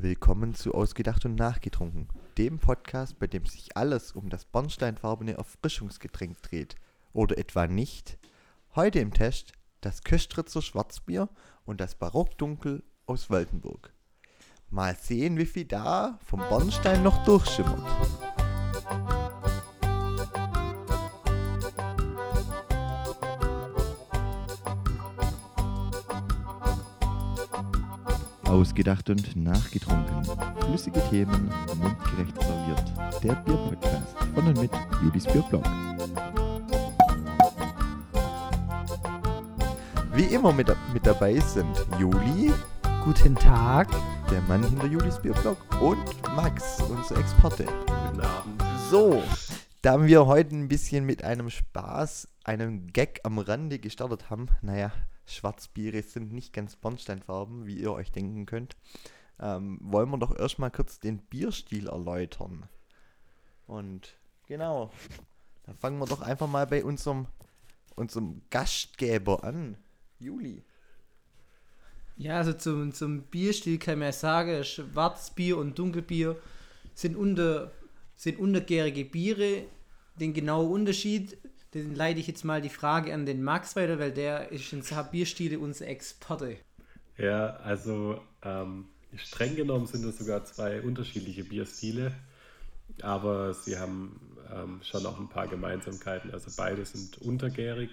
Willkommen zu Ausgedacht und Nachgetrunken, dem Podcast, bei dem sich alles um das bornsteinfarbene Erfrischungsgetränk dreht. Oder etwa nicht? Heute im Test das Köstritzer Schwarzbier und das Barockdunkel aus Waldenburg. Mal sehen, wie viel da vom Bornstein noch durchschimmert. Ausgedacht und nachgetrunken. Flüssige Themen, mundgerecht serviert. Der Bierpodcast von und mit Julis Bierblog. Wie immer mit, mit dabei sind Juli, Guten Tag. der Mann hinter Julis Bierblog, und Max, unser Experte. Guten Abend. So, da wir heute ein bisschen mit einem Spaß, einem Gag am Rande gestartet haben, naja, Schwarzbiere sind nicht ganz Bornsteinfarben, wie ihr euch denken könnt, ähm, wollen wir doch erstmal kurz den Bierstil erläutern. Und genau, da fangen wir doch einfach mal bei unserem, unserem Gastgeber an. Juli. Ja, also zum, zum Bierstil kann man ja sagen, Schwarzbier und Dunkelbier sind, unter, sind untergärige Biere. Den genauen Unterschied, den leite ich jetzt mal die Frage an den Max weiter, weil der ist in Bierstile unser Experte. Ja, also ähm, streng genommen sind es sogar zwei unterschiedliche Bierstile, aber sie haben ähm, schon auch ein paar Gemeinsamkeiten. Also beide sind untergärig,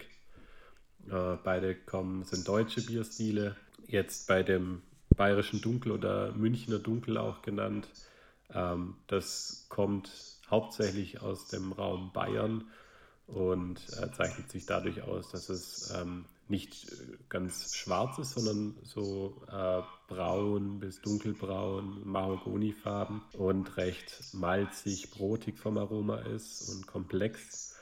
äh, beide kommen, sind deutsche Bierstile. Jetzt bei dem bayerischen Dunkel oder Münchner Dunkel auch genannt, ähm, das kommt hauptsächlich aus dem Raum Bayern und äh, zeichnet sich dadurch aus, dass es ähm, nicht äh, ganz schwarz ist, sondern so äh, braun bis dunkelbraun, Mahagonifarben und recht malzig, brotig vom Aroma ist und komplex,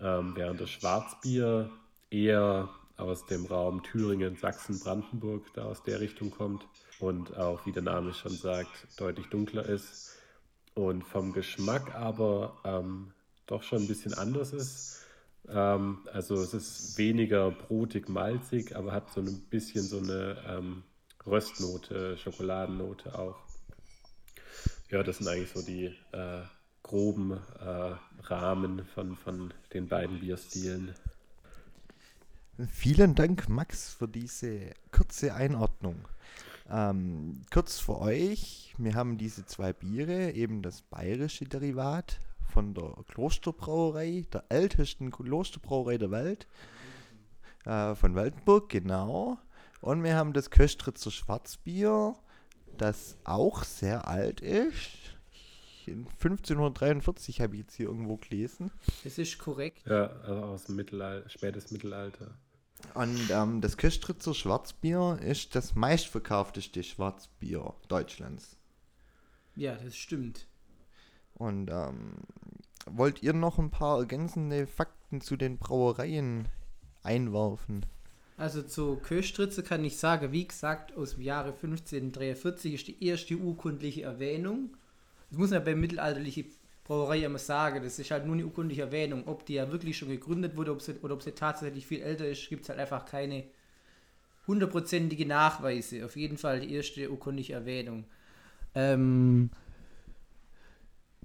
ähm, während das Schwarzbier eher aus dem Raum Thüringen, Sachsen, Brandenburg da aus der Richtung kommt und auch, wie der Name schon sagt, deutlich dunkler ist. Und vom Geschmack aber ähm, doch schon ein bisschen anders ist. Ähm, also es ist weniger brotig, malzig, aber hat so ein bisschen so eine ähm, Röstnote, Schokoladennote auch. Ja, das sind eigentlich so die äh, groben äh, Rahmen von, von den beiden Bierstilen. Vielen Dank, Max, für diese kurze Einordnung. Ähm, kurz für euch, wir haben diese zwei Biere, eben das bayerische Derivat von der Klosterbrauerei, der ältesten Klosterbrauerei der Welt, äh, von Waldenburg, genau. Und wir haben das Köstritzer Schwarzbier, das auch sehr alt ist. In 1543 habe ich jetzt hier irgendwo gelesen. Das ist korrekt. Ja, also aus dem Mittelalter, spätes Mittelalter. Und ähm, das Köstritzer Schwarzbier ist das meistverkaufteste Schwarzbier Deutschlands. Ja, das stimmt. Und ähm, wollt ihr noch ein paar ergänzende Fakten zu den Brauereien einwerfen? Also zu Köstritze kann ich sagen, wie gesagt, aus dem Jahre 1543 ist die erste urkundliche Erwähnung. Das muss man ja bei mittelalterlichen Brauerei immer sagen, das ist halt nur eine urkundliche Erwähnung. Ob die ja wirklich schon gegründet wurde ob sie, oder ob sie tatsächlich viel älter ist, gibt es halt einfach keine hundertprozentige Nachweise. Auf jeden Fall die erste urkundliche Erwähnung. Ähm,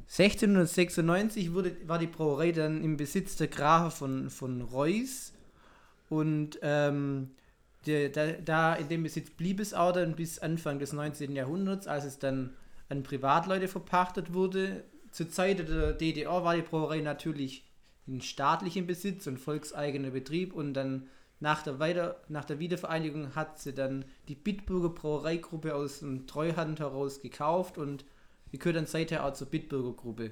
1696 wurde, war die Brauerei dann im Besitz der Grafe von, von Reuss und ähm, der, da, da in dem Besitz blieb es auch dann bis Anfang des 19. Jahrhunderts, als es dann an Privatleute verpachtet wurde. Zur Zeit der DDR war die Brauerei natürlich in staatlichem Besitz und volkseigener Betrieb und dann nach der, Weiter nach der Wiedervereinigung hat sie dann die Bitburger Brauereigruppe aus dem Treuhand heraus gekauft und die gehört dann seither auch zur Bitburger Gruppe.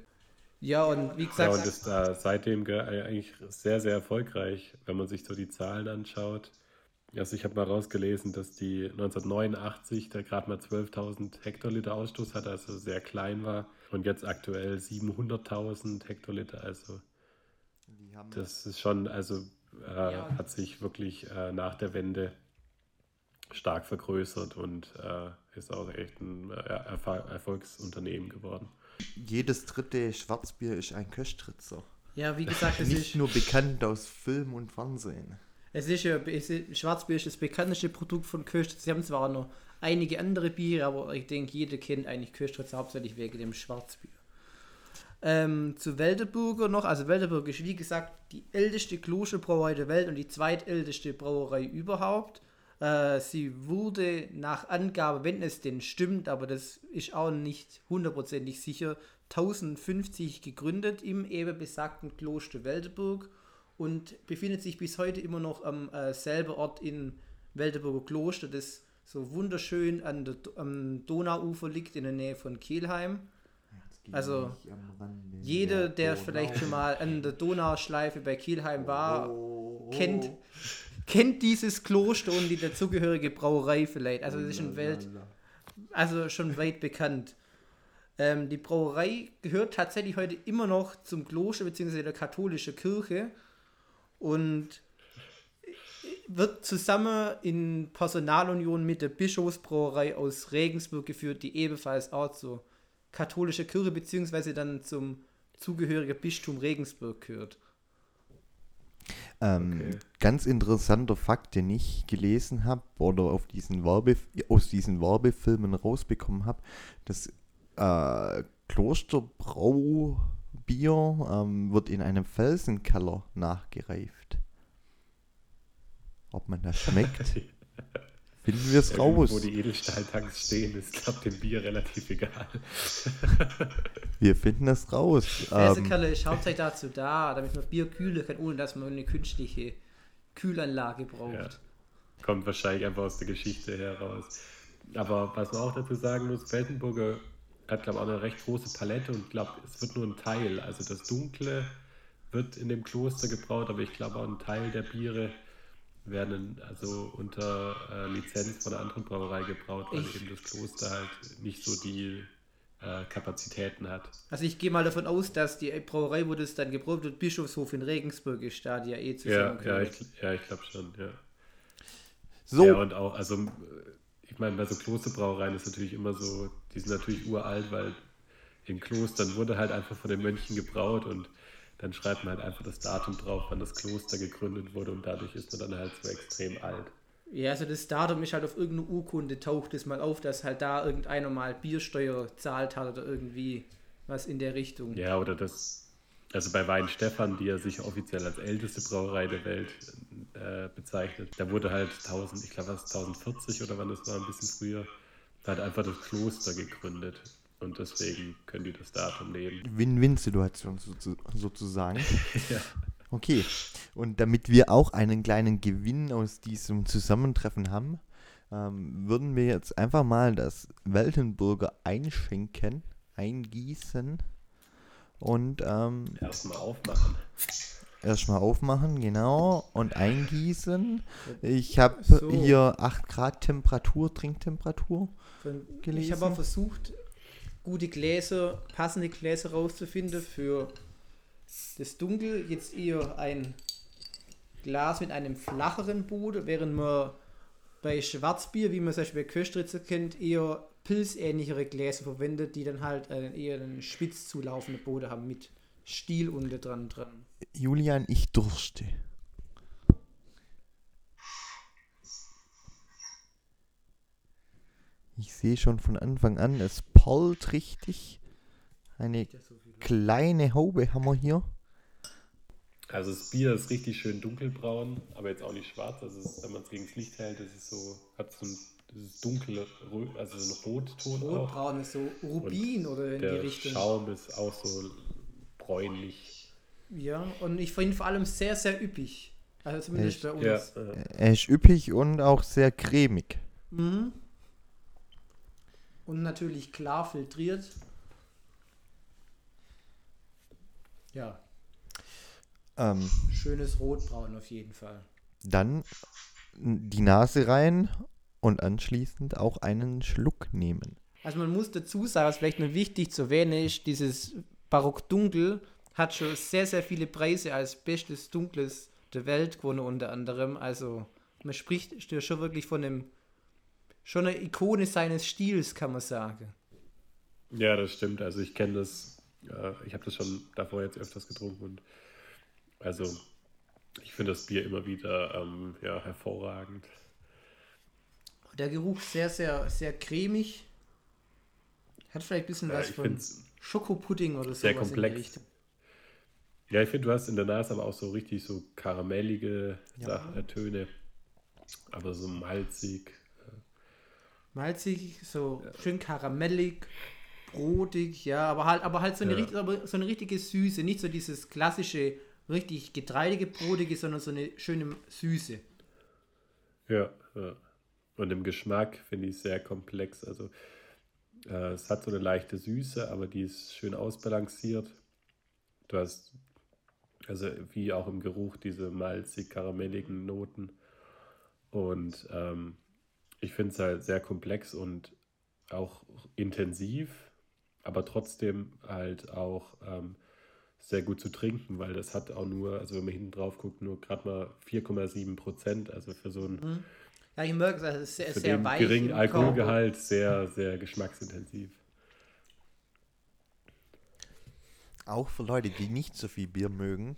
Ja, und wie Ja, gesagt, und ist da seitdem ge- eigentlich sehr, sehr erfolgreich, wenn man sich so die Zahlen anschaut. Also ich habe mal rausgelesen, dass die 1989 da gerade mal 12.000 Hektoliter Ausstoß hatte, also sehr klein war. Und jetzt aktuell 700.000 Hektoliter, also Die haben das ist schon, also äh, Ja. hat sich wirklich äh, nach der Wende stark vergrößert und äh, ist auch echt ein äh, Erfol- Erfolgsunternehmen geworden. jedes dritte Schwarzbier ist ein Köstritzer. ja, wie gesagt, das Nicht ist, nur bekannt aus Film und Fernsehen. Es ist ja, es ist, Schwarzbier ist das bekannteste Produkt von Köstritz. Sie haben zwar noch einige andere Biere, aber ich denke, jeder kennt eigentlich Köstritz hauptsächlich wegen dem Schwarzbier. Ähm, zu Welterburger noch, also Welterburger ist wie gesagt die älteste Klosterbrauerei der Welt und die zweitälteste Brauerei überhaupt. Äh, sie wurde nach Angabe, wenn es denn stimmt, aber das ist auch nicht hundertprozentig sicher, 1050 gegründet im eben besagten Kloster Welterburg und befindet sich bis heute immer noch am äh, selben Ort in Welterburger Kloster, das so wunderschön an der, am Donauufer liegt in der Nähe von Kelheim. Also jeder, der vielleicht schon mal an der Donauschleife bei Kielheim war, Oh, kennt, kennt dieses Kloster und die dazugehörige Brauerei vielleicht. Also das ist schon Welt, also schon weit bekannt. Ähm, die Brauerei gehört tatsächlich heute immer noch zum Kloster bzw. der katholischen Kirche und wird zusammen in Personalunion mit der Bischofsbrauerei aus Regensburg geführt, die ebenfalls auch zur katholischen Kirche bzw. dann zum zugehörigen Bistum Regensburg gehört. Ähm, Okay. Ganz interessanter Fakt, den ich gelesen habe oder diesen Werbe, aus diesen Werbefilmen rausbekommen habe, das äh, Klosterbraubier ähm, wird in einem Felsenkeller nachgereift. Ob man das schmeckt, finden wir es Ja, raus. Wo die Edelstahltanks stehen, ist, glaube ich, dem Bier relativ egal. Wir finden es raus. Ähm, Fersenkeller ist hauptsächlich dazu da, damit man Bier kühlen kann, ohne dass man eine künstliche Kühlanlage braucht. Ja. Kommt wahrscheinlich einfach aus der Geschichte heraus. Aber was man auch dazu sagen muss, Felsenburger hat, glaube ich, auch eine recht große Palette und glaube, es wird nur ein Teil. Also das Dunkle wird in dem Kloster gebraut, aber ich glaube auch ein Teil der Biere werden also unter äh, Lizenz von einer anderen Brauerei gebraut, weil Ich- eben das Kloster halt nicht so die äh, Kapazitäten hat. Also ich gehe mal davon aus, dass die Brauerei, wo das dann gebraut wird, Bischofshof in Regensburg ist, da die ja eh Ja, zusammengehört. ja, ich, ja, ich glaube schon, ja. so, Ja, und auch, also ich meine, bei so Klosterbrauereien ist natürlich immer so, die sind natürlich uralt, weil in Klostern wurde halt einfach von den Mönchen gebraut und dann schreibt man halt einfach das Datum drauf, wann das Kloster gegründet wurde und dadurch ist man dann halt so extrem alt. Ja, also das Datum ist halt auf irgendeine Urkunde, taucht es mal auf, dass halt da irgendeiner mal Biersteuer zahlt hat oder irgendwie was in der Richtung. Ja, oder das, also bei Weinstefan, die ja sich offiziell als älteste Brauerei der Welt äh, bezeichnet, da wurde halt 1000, ich glaube, was 1040 oder wann das war, ein bisschen früher, da hat einfach das Kloster gegründet. Und deswegen können die das Datum nehmen. Win-Win-Situation sozu- sozusagen. Ja. Okay, und damit wir auch einen kleinen Gewinn aus diesem Zusammentreffen haben, ähm, würden wir jetzt einfach mal das Weltenburger einschenken, eingießen und ähm, Erstmal aufmachen. erstmal aufmachen, genau, und eingießen. Ich habe So. hier 8 Grad Temperatur, Trinktemperatur. Von, ich gelesen. habe auch versucht, gute Gläser, passende Gläser rauszufinden für das Dunkel. Jetzt eher ein Glas mit einem flacheren Boden, während man bei Schwarzbier, wie man es zum Beispiel bei Köstritzer kennt, eher pilzähnlichere Gläser verwendet, die dann halt äh, eher einen spitz zulaufenden Boden haben mit Stiel unten dran dran. Julian, ich durste. Ich sehe schon von Anfang an, es pollt richtig. Eine kleine Haube haben wir hier. Also das Bier ist richtig schön dunkelbraun, aber jetzt auch nicht schwarz. Also es ist, wenn man es gegen das Licht hält, das ist so, hat so ein dieses dunkle, also so ein Rotton auch. Rotbraun ist so Rubin oder in die Der Richtung. Schaum ist auch so bräunlich. Ja, und ich finde ihn vor allem sehr, sehr üppig. Also zumindest Echt? bei uns. Ja, äh, Er ist üppig und auch sehr cremig. Mhm. Und natürlich klar filtriert. Ja, Ähm, schönes Rotbraun auf jeden Fall. dann die Nase rein und anschließend auch einen Schluck nehmen. Also man muss dazu sagen, was vielleicht noch wichtig zu erwähnen ist, dieses Barock Dunkel hat schon sehr, sehr viele Preise als bestes Dunkles der Welt gewonnen unter anderem. Also man spricht schon wirklich von einem, schon eine Ikone seines Stils, kann man sagen. ja, das stimmt. Also ich kenne das, äh, ich habe das schon davor jetzt öfters getrunken und also Ich finde das Bier immer wieder ähm, ja, hervorragend. Der Geruch sehr, sehr, sehr cremig. Hat vielleicht ein bisschen Ja, was von Schokopudding oder so. sehr komplex. Ja, ich finde, du hast in der Nase aber auch so richtig so karamellige Ja. Äh, Töne. Aber so malzig. Malzig, so schön karamellig, brotig, ja, aber halt, aber halt so eine, Ja. richt- aber so eine richtige Süße. Nicht so dieses klassische, richtig getreidige, brotige, sondern so eine schöne Süße. Ja, ja. Und im Geschmack finde ich sehr komplex. Also äh, es hat so eine leichte Süße, aber die ist schön ausbalanciert. Du hast, also wie auch im Geruch, diese malzig-karamelligen Noten. Und ähm, ich finde es halt sehr komplex und auch intensiv, aber trotzdem halt auch ähm, sehr gut zu trinken, weil das hat auch nur, also wenn man hinten drauf guckt, nur gerade mal 4,7 Prozent. Also für so einen Ja, ich merke es, ist sehr, für sehr den weich. geringen im Alkoholgehalt sehr, sehr geschmacksintensiv. Auch für Leute, die nicht so viel Bier mögen,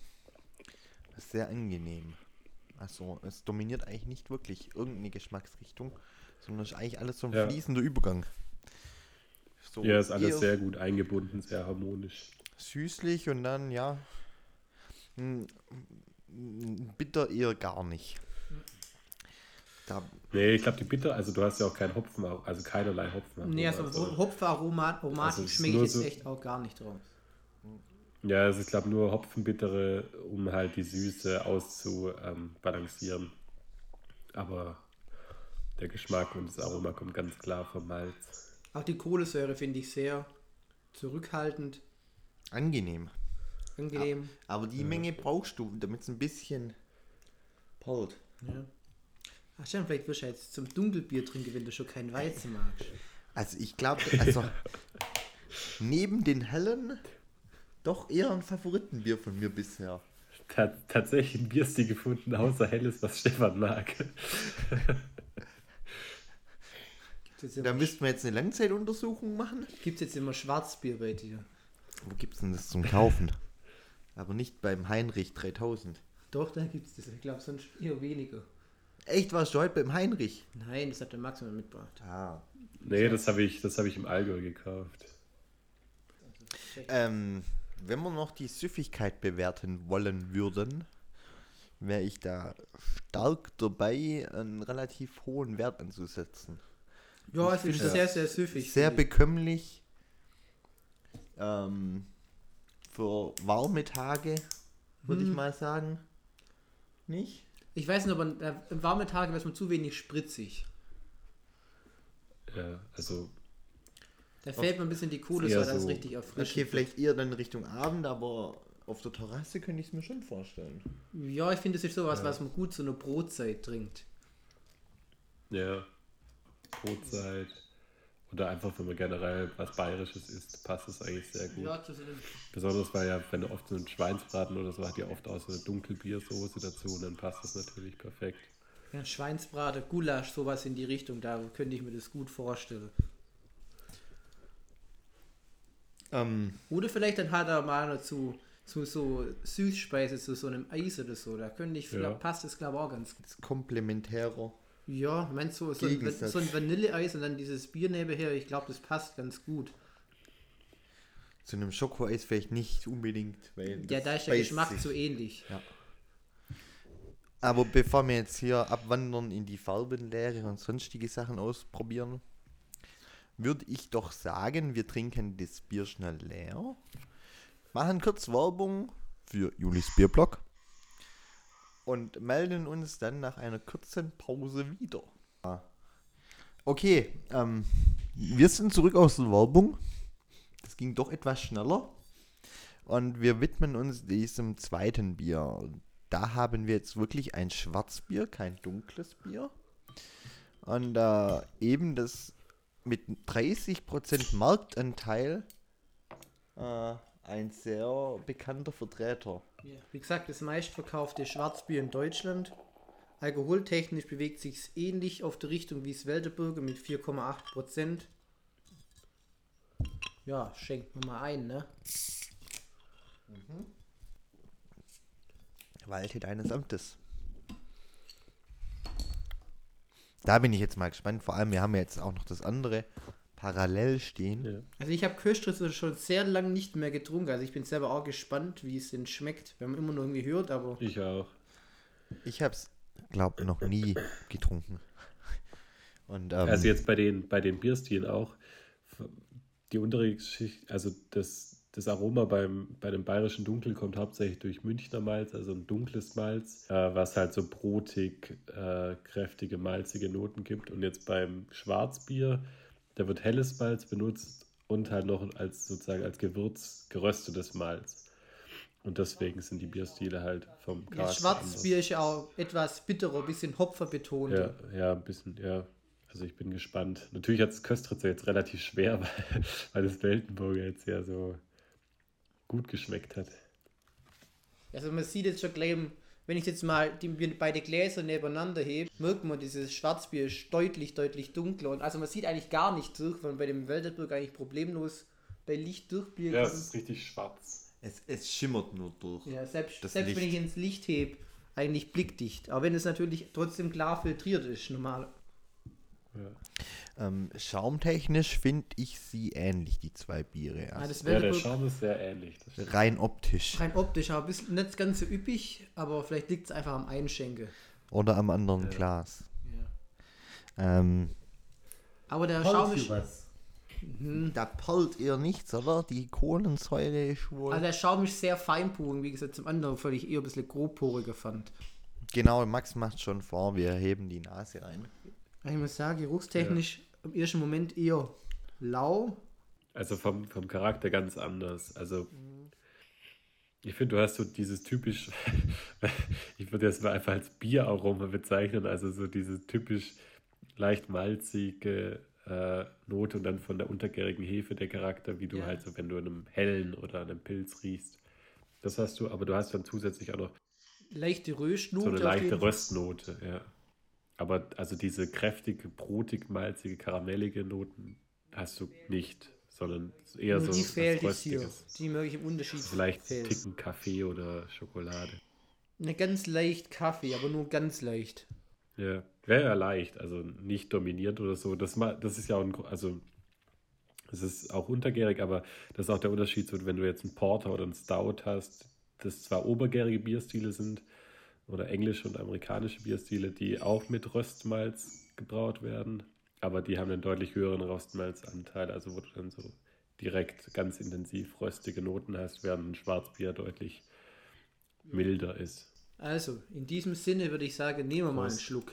ist sehr angenehm. Also es dominiert eigentlich nicht wirklich irgendeine Geschmacksrichtung, sondern es ist eigentlich alles so ein Ja. fließender Übergang. So Ja, ist alles sehr gut eingebunden, sehr harmonisch. süßlich und dann ja mm, mm, bitter eher gar nicht. Da, Nee, ich glaube, die Bitter, also du hast ja auch keinen Hopfen, also keinerlei Hopfen. Nee, also Also es ist schmecke ich jetzt so- echt auch gar nicht drauf. Ja, also ich glaube nur Hopfenbittere, um halt die Süße auszubalancieren. Aber der Geschmack und das Aroma kommt ganz klar vom Malz. Auch die Kohlensäure finde ich sehr zurückhaltend, angenehm. angenehm. Aber die Menge brauchst du, damit es ein bisschen perlt. Ja. Ach stimmt, vielleicht wirst du jetzt zum Dunkelbier trinken, wenn du schon kein Weizen magst. Also ich glaube, also neben den hellen doch eher ein Favoritenbier von mir bisher. Ta tatsächlich ein Bierstil gefunden, außer Helles, was Stefan mag. Gibt es Da müssten wir jetzt eine Langzeituntersuchung machen. gibt's jetzt immer Schwarzbier bei dir? Wo gibt's denn das zum Kaufen? Aber nicht beim Heinrich 3000. Doch, da gibt es das. Ich glaube, sonst eher weniger. Echt, warst du heute beim Heinrich? Nein, das hat der Max mitgebracht. Ah. Nee, das habe ich, das hab ich im Allgäu gekauft. Ähm, wenn wir noch die Süffigkeit bewerten wollen würden, wäre ich da stark dabei, einen relativ hohen Wert anzusetzen. Ja, es ist sehr, sehr süffig. Sehr bekömmlich. Ähm, für warme Tage, würde ich Hm. mal sagen. Nicht? Ich weiß nicht, aber äh, im warmen Tage wäre es mir zu wenig spritzig. Ja, also Da fällt mir ein bisschen die Kohlensäure, als so- richtig Okay, erfrischend. vielleicht eher dann Richtung Abend, aber auf der Terrasse könnte ich es mir schon vorstellen. Ja, ich finde, das ist sowas, Ja. was man gut zu einer Brotzeit trinkt. Ja, Brotzeit. Oder einfach, wenn man generell was Bayerisches isst, passt es eigentlich sehr gut. Ja, Besonders weil ja, wenn du oft so einen Schweinsbraten oder so, hat ja oft auch so eine Dunkelbiersoße dazu und dann passt das natürlich perfekt. ja, Schweinsbraten, Gulasch, sowas in die Richtung, da könnte ich mir das gut vorstellen. Ähm, Oder vielleicht dann halt auch mal zu, zu so Süßspeise, zu so einem Eis oder so. Da könnte ich, Ja. passt das glaube ich auch ganz gut. das komplementärer. Ja, meinst du, so, ein, Gegensatz. so ein Vanilleeis und dann dieses Bier nebenher, ich glaube, das passt ganz gut. Zu einem Schokoeis vielleicht nicht unbedingt, weil Ja, da ist der Geschmack sich. so ähnlich. Aber bevor wir jetzt hier abwandern in die Farbenlehre und sonstige Sachen ausprobieren, würde ich doch sagen, wir trinken das Bier schnell leer, machen kurz Werbung für Julis Bierblock und melden uns dann nach einer kurzen Pause wieder. Okay, ähm, wir sind zurück aus der Werbung. Das ging doch etwas schneller. Und wir widmen uns diesem zweiten Bier. Da haben wir jetzt wirklich ein Schwarzbier, kein dunkles Bier. Und äh, eben das mit 30% Marktanteil äh, ein sehr bekannter Vertreter. Ja. Wie gesagt, das meistverkaufte Schwarzbier in Deutschland. Alkoholtechnisch bewegt sich ähnlich auf der Richtung wie das Welterburger mit 4,8%. Ja, schenkt mir mal ein, ne? Walte deines Amtes. Da bin ich jetzt mal gespannt. Vor allem, wir haben ja jetzt auch noch das andere parallel stehen. Ja. Also ich habe Köstritze schon sehr lange nicht mehr getrunken. Also ich bin selber auch gespannt, wie es denn schmeckt. Wir haben immer nur irgendwie gehört, aber Ich auch. Ich habe es, glaube noch nie getrunken. Und ähm, Also jetzt bei den, bei den Bierstilen auch. Die untere Schicht, also das, das Aroma beim, bei dem bayerischen Dunkel kommt hauptsächlich durch Münchner Malz, also ein dunkles Malz, äh, was halt so brotig, äh, kräftige, malzige Noten gibt. Und jetzt beim Schwarzbier, da wird helles Malz benutzt und halt noch als sozusagen als Gewürz geröstetes Malz. Und deswegen sind die Bierstile halt vom ja, Charakter Schwarzbier ist ja auch etwas bitterer, ein bisschen Hopfer betont. ja, ja, ein bisschen, ja. Also ich bin gespannt. Natürlich hat es Köstritzer jetzt relativ schwer, weil, weil das Weltenburger jetzt ja so gut geschmeckt hat. Also man sieht jetzt schon gleich, wenn ich jetzt mal die beide Gläser nebeneinander hebe, merkt man, dieses Schwarzbier ist deutlich, deutlich dunkler. Und also man sieht eigentlich gar nicht durch, weil bei dem Weltenburger eigentlich problemlos bei Licht durchblicken Ja, es ist richtig schwarz. es, es schimmert nur durch. Ja, selbst, Das selbst wenn ich ins Licht hebe, eigentlich blickdicht. Aber wenn es natürlich trotzdem klar filtriert ist, normal. Ja. Ähm, schaumtechnisch finde ich sie ähnlich, die zwei Biere. Ah, Also das ja, der Schaum ist sehr ähnlich. Rein optisch. rein optisch, aber bisschen nicht ganz so üppig, aber vielleicht liegt es einfach am Einschenke. Oder am anderen Ja. Glas. Ja. Ähm, Aber der Schaum ist. was. Hm, da perlt ihr nichts, oder? Die Kohlensäure ist wohl. Also der Schaum ist sehr feinporig, wie gesagt, zum anderen völlig eher ein bisschen grobporiger fand. genau, Max macht schon vor, wir heben die Nase ein. Ich muss sagen, geruchstechnisch im ersten Moment eher lau. Also vom, vom Charakter ganz anders. Also ich finde, du hast so dieses typisch, ich würde das mal einfach als Bieraroma bezeichnen, also so diese typisch leicht malzige äh, Note und dann von der untergärigen Hefe der Charakter, wie du Ja. halt so, wenn du an einem hellen oder an einem Pilz riechst. Das hast du, aber du hast dann zusätzlich auch noch Leichte Röstnote. so eine leichte. Röstnote, ja. Aber also diese kräftige, brotig, malzige, karamellige Noten hast du nicht, sondern eher Nur so die fehlt jetzt hier. Die möglich im Unterschied Vielleicht fehlt. Ticken Kaffee oder Schokolade. Eine ganz leicht Kaffee, aber nur ganz leicht. Ja, wäre ja leicht, also nicht dominierend oder so. Das, das ist ja auch ein, also es ist auch untergärig, aber das ist auch der Unterschied, so, wenn du jetzt einen Porter oder einen Stout hast, das zwar obergärige Bierstile sind oder englische und amerikanische Bierstile, die auch mit Röstmalz gebraut werden, aber die haben einen deutlich höheren Röstmalzanteil, also wo du dann so direkt ganz intensiv röstige Noten hast, während ein Schwarzbier deutlich milder ist. Also, in diesem Sinne würde ich sagen, nehmen wir mal einen. Schluck.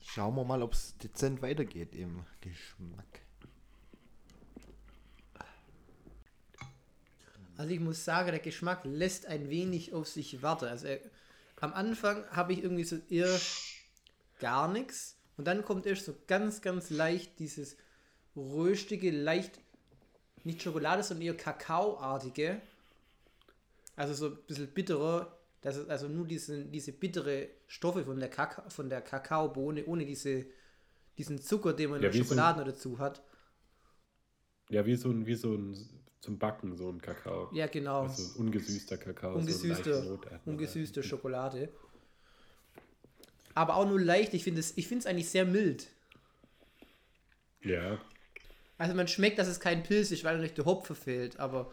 Schauen wir mal, ob es dezent weitergeht im Geschmack. Also ich muss sagen, der Geschmack lässt ein wenig auf sich warten. Also er, am Anfang habe ich irgendwie so eher gar nichts und dann kommt erst so ganz, ganz leicht dieses röstige, leicht, nicht Schokolade, sondern eher Kakaoartige. Also so ein bisschen bitterer, das ist also nur diese, diese bittere Stoffe von der, Kaka, von der Kakaobohne, ohne diese, diesen Zucker, den man in Ja, der so ein- Schokolade noch dazu hat. Ja, wie so ein, wie so ein zum Backen, so ein Kakao. Ja, genau. Also ein ungesüßter Kakao. ungesüßte, so ungesüßte. Schokolade. Aber auch nur leicht. Ich finde es ich find's eigentlich sehr mild. Ja, Also man schmeckt, dass es kein Pilz ist, weil natürlich der Hopfen fehlt. Aber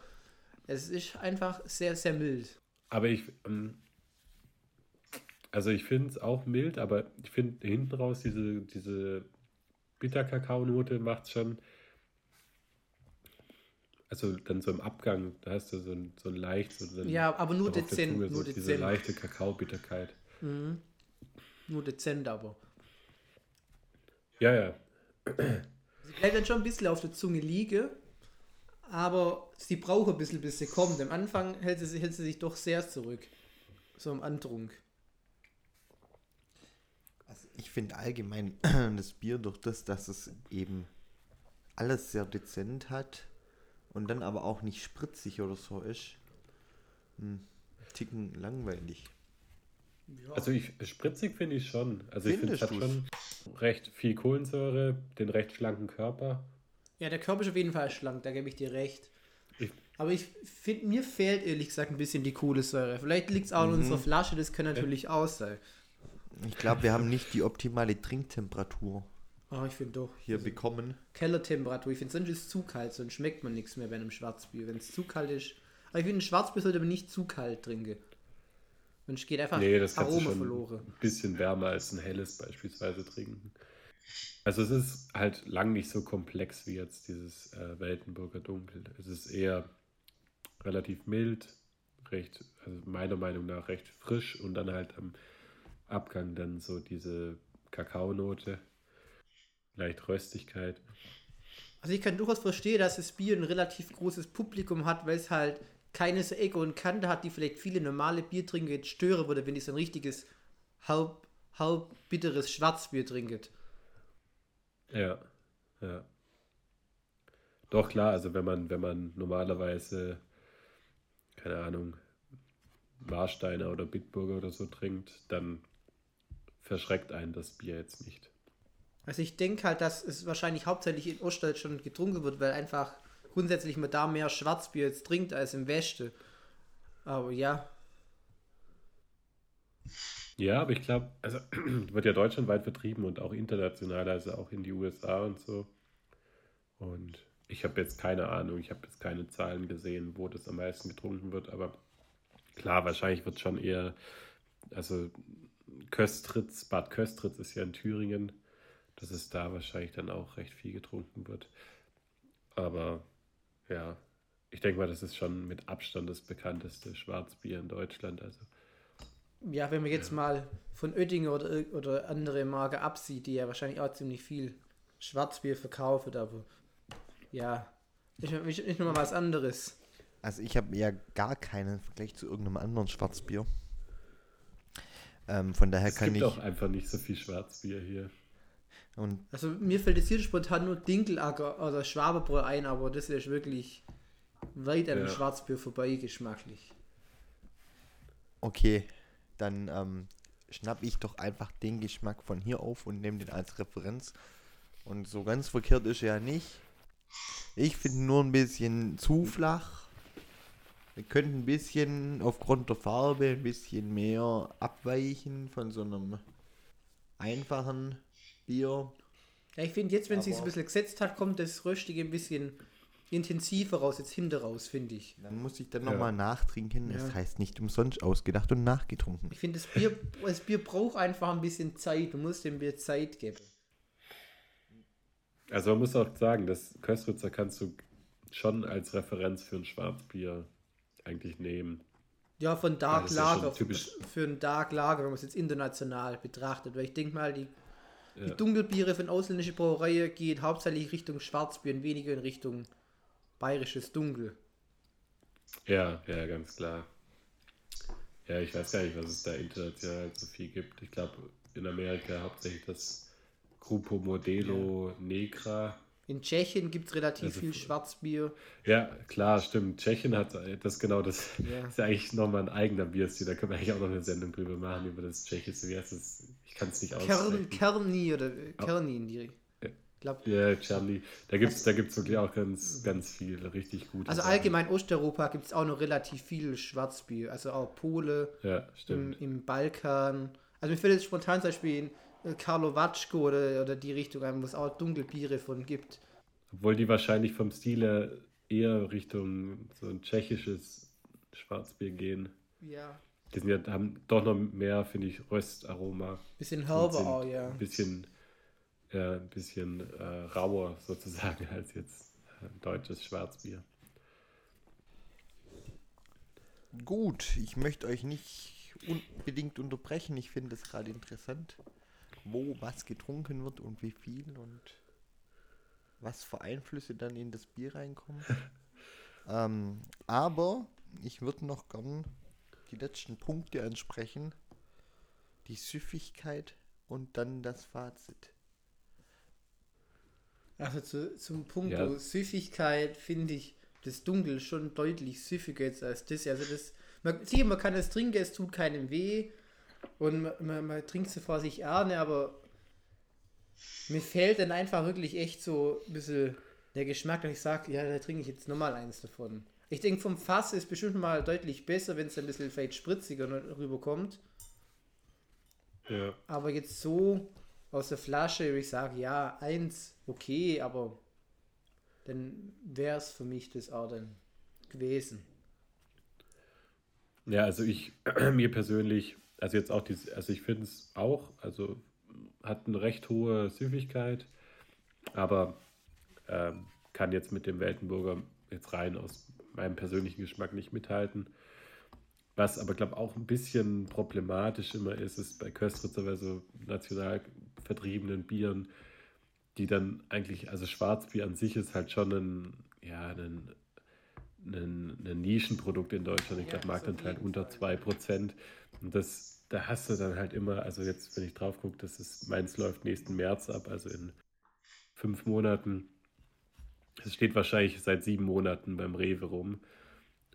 es ist einfach sehr, sehr mild. aber ich, ähm, also ich finde es auch mild, aber ich finde hinten raus diese, diese Bitter-Kakao-Note macht schon, also dann so im Abgang, da hast du so ein, so ein leicht, so ein, Ja, aber nur auf der dezent. Zunge Nur so diese dezent. leichte Kakaobitterkeit. Nur dezent aber. Ja, ja, Sie bleibt dann schon ein bisschen auf der Zunge liegen. Aber sie braucht ein bisschen, bis sie kommt. Am Anfang hält sie, sich- hält sie sich doch sehr zurück. So im Antrunk. Also ich finde allgemein das Bier durch das, dass es eben alles sehr dezent hat und dann aber auch nicht spritzig oder so ist, hm, Ticken langweilig. Also ich spritzig finde ich schon. Also ich finde es hat Findest schon recht viel Kohlensäure, den recht schlanken Körper. Ja, der Körper ist auf jeden Fall schlank, da gebe ich dir recht. Ich, Aber ich finde, mir fehlt ehrlich gesagt ein bisschen die Kohlensäure. Vielleicht liegt es auch in unserer Flasche, das kann natürlich auch sein. Ich glaube, wir haben nicht die optimale Trinktemperatur Aber ich finde doch. hier bekommen. Kellertemperatur. Ich finde, sonst ist es zu kalt, sonst schmeckt man nichts mehr bei einem Schwarzbier. Wenn es zu kalt ist. Aber ich finde, ein Schwarzbier sollte man nicht zu kalt trinken. Sonst geht einfach nee, das Aroma schon verloren. ein bisschen wärmer als ein helles beispielsweise trinken. Also es ist halt lang nicht so komplex wie jetzt dieses äh, Weltenburger Dunkel. Es ist eher relativ mild, recht, also meiner Meinung nach recht frisch und dann halt am Abgang dann so diese Kakaonote, leicht Röstigkeit. Also ich kann durchaus verstehen, dass das Bier ein relativ großes Publikum hat, weil es halt keine so Ecke und Kante hat, die vielleicht viele normale Biertrinker jetzt stören würde, wenn die so ein richtiges halb, halb bitteres Schwarzbier trinken. Ja, ja. Doch klar, also wenn man, wenn man normalerweise, keine Ahnung, Warsteiner oder Bitburger oder so trinkt, dann verschreckt einen das Bier jetzt nicht. Also ich denke halt, dass es wahrscheinlich hauptsächlich in Ostdeutschland getrunken wird, weil einfach grundsätzlich man da mehr Schwarzbier jetzt trinkt als im Westen. Aber ja, Ja, aber ich glaube, also wird ja deutschlandweit vertrieben und auch international, also auch in die USA und so. Und ich habe jetzt keine Ahnung, ich habe jetzt keine Zahlen gesehen, wo das am meisten getrunken wird, aber klar, wahrscheinlich wird schon eher, also Köstritz, Bad Köstritz ist ja in Thüringen, dass es da wahrscheinlich dann auch recht viel getrunken wird. Aber ja, ich denke mal, das ist schon mit Abstand das bekannteste Schwarzbier in Deutschland. Also ja, wenn man jetzt mal von Oettinger oder, oder andere Marke absieht, die ja wahrscheinlich auch ziemlich viel Schwarzbier verkaufen, aber ja, ist, ist, ist nochmal was anderes. Also ich habe ja gar keinen Vergleich zu irgendeinem anderen Schwarzbier. Ähm, von daher es kann gibt ich. auch einfach nicht so viel Schwarzbier hier. Und Also mir fällt jetzt hier spontan nur Dinkelacker oder Schwaberbräu ein, aber das ist wirklich weit an dem Ja. Schwarzbier vorbei geschmacklich. okay, dann ähm, schnapp ich doch einfach den Geschmack von hier auf und nehme den als Referenz. Und so ganz verkehrt ist er ja nicht. Ich finde nur ein bisschen zu flach. Wir könnten ein bisschen aufgrund der Farbe ein bisschen mehr abweichen von so einem einfachen Bier. Ja, ich finde jetzt, wenn es sich so ein bisschen gesetzt hat, kommt das Röstige ein bisschen intensiver raus, jetzt hinter raus, finde ich. Dann muss ich dann Ja. nochmal nachtrinken. Ja. Das heißt nicht umsonst ausgedacht und nachgetrunken. Ich finde, das Bier, das Bier braucht einfach ein bisschen Zeit. Du musst dem Bier Zeit geben. Also man muss auch sagen, das Köstritzer kannst du schon als Referenz für ein Schwarzbier eigentlich nehmen. Ja, von Dark ja Lager, typisch. für ein Dark Lager, wenn man es jetzt international betrachtet. Weil ich denke mal, die, Ja. die Dunkelbiere von ausländischen Brauereien geht hauptsächlich Richtung Schwarzbier und weniger in Richtung bayerisches Dunkel. Ja, ja, ganz klar. Ja, ich weiß gar nicht, was es da international so viel gibt. Ich glaube, in Amerika hauptsächlich das Grupo Modelo Negra. In Tschechien gibt es relativ Also viel Schwarzbier. Ja, klar, stimmt. Tschechien hat äh, das genau das. Ja. ist ja eigentlich nochmal ein eigener Bierstil. Da können wir eigentlich auch noch eine Sendung drüber machen, über das tschechische. Heißt das? Ich kann es nicht aussprechen. Kerni oder äh, Kerni in die. Ja. Ich glaub, Ja, Charlie. Da gibt es da gibt's wirklich auch ganz, ganz viel richtig gute also Sachen. allgemein Osteuropa gibt es auch noch relativ viel Schwarzbier. Also auch Pole, Ja, im, im Balkan. Also mir fällt jetzt spontan zum Beispiel in äh, Karlovatschko oder, oder die Richtung ein, wo es auch Dunkelbiere von gibt. Obwohl die wahrscheinlich vom Stil her eher Richtung so ein tschechisches Schwarzbier gehen. Ja. Die sind ja, haben doch noch mehr, finde ich, Röstaroma. Bisschen herber auch, ja. Ein bisschen, ja, ein bisschen äh, rauer sozusagen als jetzt äh, deutsches Schwarzbier. Gut, ich möchte euch nicht unbedingt unterbrechen. Ich finde es gerade interessant, wo was getrunken wird und wie viel und was für Einflüsse dann in das Bier reinkommen. ähm, aber ich würde noch gern die letzten Punkte ansprechen. Die Süffigkeit und dann das Fazit. Also zu, zum Punkt Ja. Süffigkeit finde ich das Dunkel schon deutlich süffiger jetzt als das. Also das, man, sicher, man kann es trinken, es tut keinem weh und man, man, man trinkt es vor sich gerne, aber mir fehlt dann einfach wirklich echt so ein bisschen der Geschmack, dass ich sage, ja, da trinke ich jetzt nochmal eins davon. Ich denke, vom Fass ist bestimmt mal deutlich besser, wenn es ein bisschen vielleicht spritziger rüberkommt. Ja. Aber jetzt so aus der Flasche würde ich sagen, ja, eins, okay, aber dann wäre es für mich das auch dann gewesen. Ja, also ich, mir persönlich, also jetzt auch dieses, also ich finde es auch, also hat eine recht hohe Süffigkeit, aber ähm, kann jetzt mit dem Weltenburger jetzt rein aus meinem persönlichen Geschmack nicht mithalten. Was aber, glaube ich, auch ein bisschen problematisch immer ist, ist bei Köstritzer, bei so national vertriebenen Bieren, die dann eigentlich, also Schwarzbier an sich ist halt schon ein, ja, ein, ein, ein Nischenprodukt in Deutschland. Ich Ja, glaube, Marktanteil jeden unter Fall. 2%. Und das, da hast du dann halt immer, also jetzt, wenn ich drauf gucke, das ist, meins läuft nächsten März ab, also in fünf Monaten. Es steht wahrscheinlich seit sieben Monaten beim Rewe rum.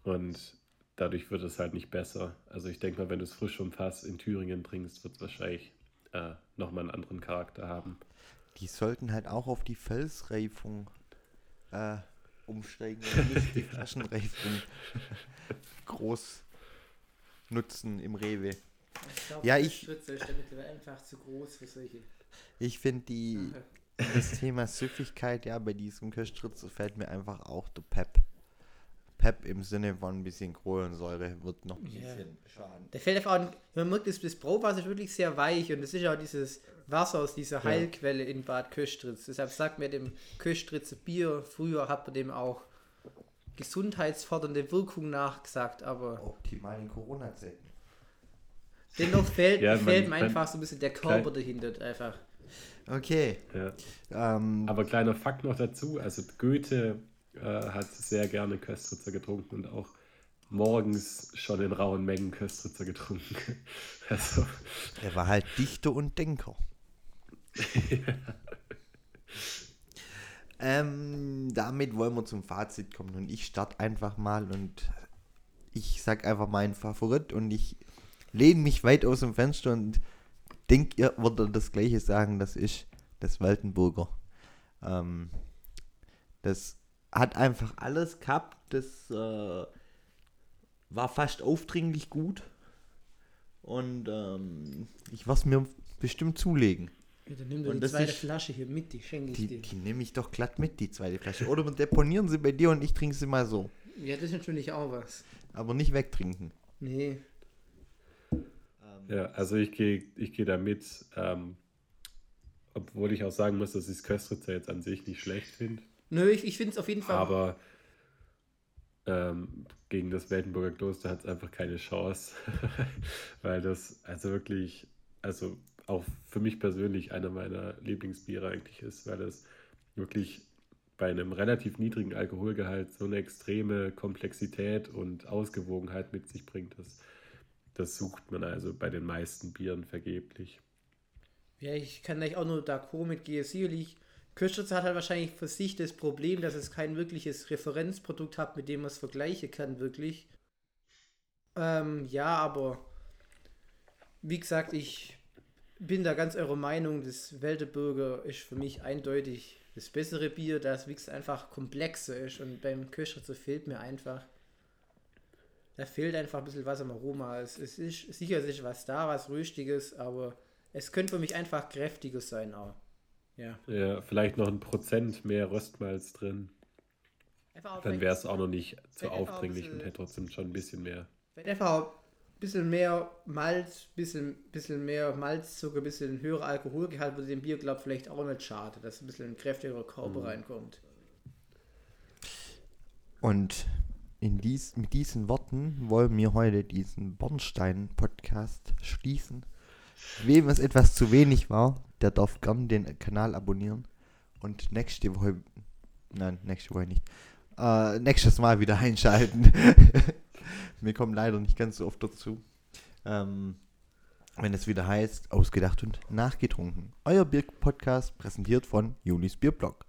Und dadurch wird es halt nicht besser. Also ich denke mal, wenn du es frisch vom Fass in Thüringen trinkst, wird es wahrscheinlich äh, nochmal einen anderen Charakter haben. Die sollten halt auch auf die Felsreifung äh, umsteigen und nicht die Flaschenreifung groß nutzen im Rewe. Ich glaub, Ja, ich- Spritzer ist mittlerweile einfach zu groß für solche. Ich finde die das Thema Süffigkeit, ja, bei diesem Köstritzer fällt mir einfach auch der Pep. Pep im Sinne von ein bisschen Kohlensäure wird noch ein Ja. bisschen schaden. Der fällt einfach auch, man merkt, das, das Brauwasser ist wirklich sehr weich und es ist auch dieses Wasser aus dieser Heilquelle in Bad Köstritz. Deshalb sagt mir dem Köstritzer Bier, früher hat man dem auch gesundheitsfördernde Wirkung nachgesagt, aber Optimal in Corona-Zeiten. dennoch fehlt, Ja, man- mir einfach so ein bisschen der Körper dahinter einfach. Okay. Ja. Ähm, Aber kleiner Fakt noch dazu, also Goethe äh, hat sehr gerne Köstritzer getrunken und auch morgens schon in rauen Mengen Köstritzer getrunken. Also, er war halt Dichter und Denker. ähm, damit wollen wir zum Fazit kommen und ich starte einfach mal und ich sag einfach meinen Favorit und ich lehne mich weit aus dem Fenster und denke, ihr würdet das gleiche sagen, das ist das Waltenburger. Ähm, das hat einfach alles gehabt, das äh, war fast aufdringlich gut und ähm, ich was mir bestimmt zulegen. Ja, dann nimm doch Und die zweite ist- Flasche hier mit, die schenke ich Die, dir. die nehme ich doch glatt mit, die zweite Flasche. Oder wir deponieren sie bei dir und ich trinke sie mal so. Ja, das ist natürlich auch was. Aber nicht wegtrinken. Nee. ja, also ich gehe ich geh da mit, ähm, obwohl ich auch sagen muss, dass ich das Köstritzer jetzt an sich nicht schlecht finde. Nö, ich, ich finde es auf jeden Fall. Aber ähm, gegen das Weltenburger Kloster hat es einfach keine Chance, weil das also wirklich, also auch für mich persönlich einer meiner Lieblingsbiere eigentlich ist, weil es wirklich bei einem relativ niedrigen Alkoholgehalt so eine extreme Komplexität und Ausgewogenheit mit sich bringt. Das, das sucht man also bei den meisten Bieren vergeblich. Ja, ich kann gleich auch nur d'accord mitgehen. Sicherlich, Köstritzer hat halt wahrscheinlich für sich das Problem, dass es kein wirkliches Referenzprodukt hat, mit dem man es vergleichen kann, wirklich. Ähm, ja, aber wie gesagt, ich bin da ganz eurer Meinung, das Welteburger ist für mich eindeutig das bessere Bier, das wie gesagt einfach komplexer ist und beim Köstritzer fehlt mir einfach. Da fehlt einfach ein bisschen was am Aroma. Es, es ist sicher es ist was da, was Röstiges, aber es könnte für mich einfach kräftiger sein auch. Ja. Ja, vielleicht noch ein Prozent mehr Röstmalz drin. Dann wäre es auch noch nicht so aufdringlich und hätte trotzdem schon ein bisschen mehr. Vielleicht einfach bisschen mehr Malz, bisschen, bisschen mehr Malzzucker, ein bisschen höherer Alkoholgehalt würde dem Bier, glaube ich, vielleicht auch nicht schade, dass ein bisschen ein kräftigerer Körper Mhm. reinkommt. Und in dies, mit diesen Worten wollen wir heute diesen Bornstein-Podcast schließen. Wem es etwas zu wenig war, der darf gern den Kanal abonnieren. Und nächste Woche, nein, nächste Woche nicht, äh, nächstes Mal wieder einschalten. wir kommen leider nicht ganz so oft dazu. Ähm, wenn es wieder heißt, ausgedacht und nachgetrunken. Euer Bier-Podcast präsentiert von Julis Bierblog.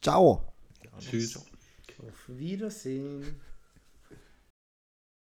Ciao. Tschüss. Auf Wiedersehen.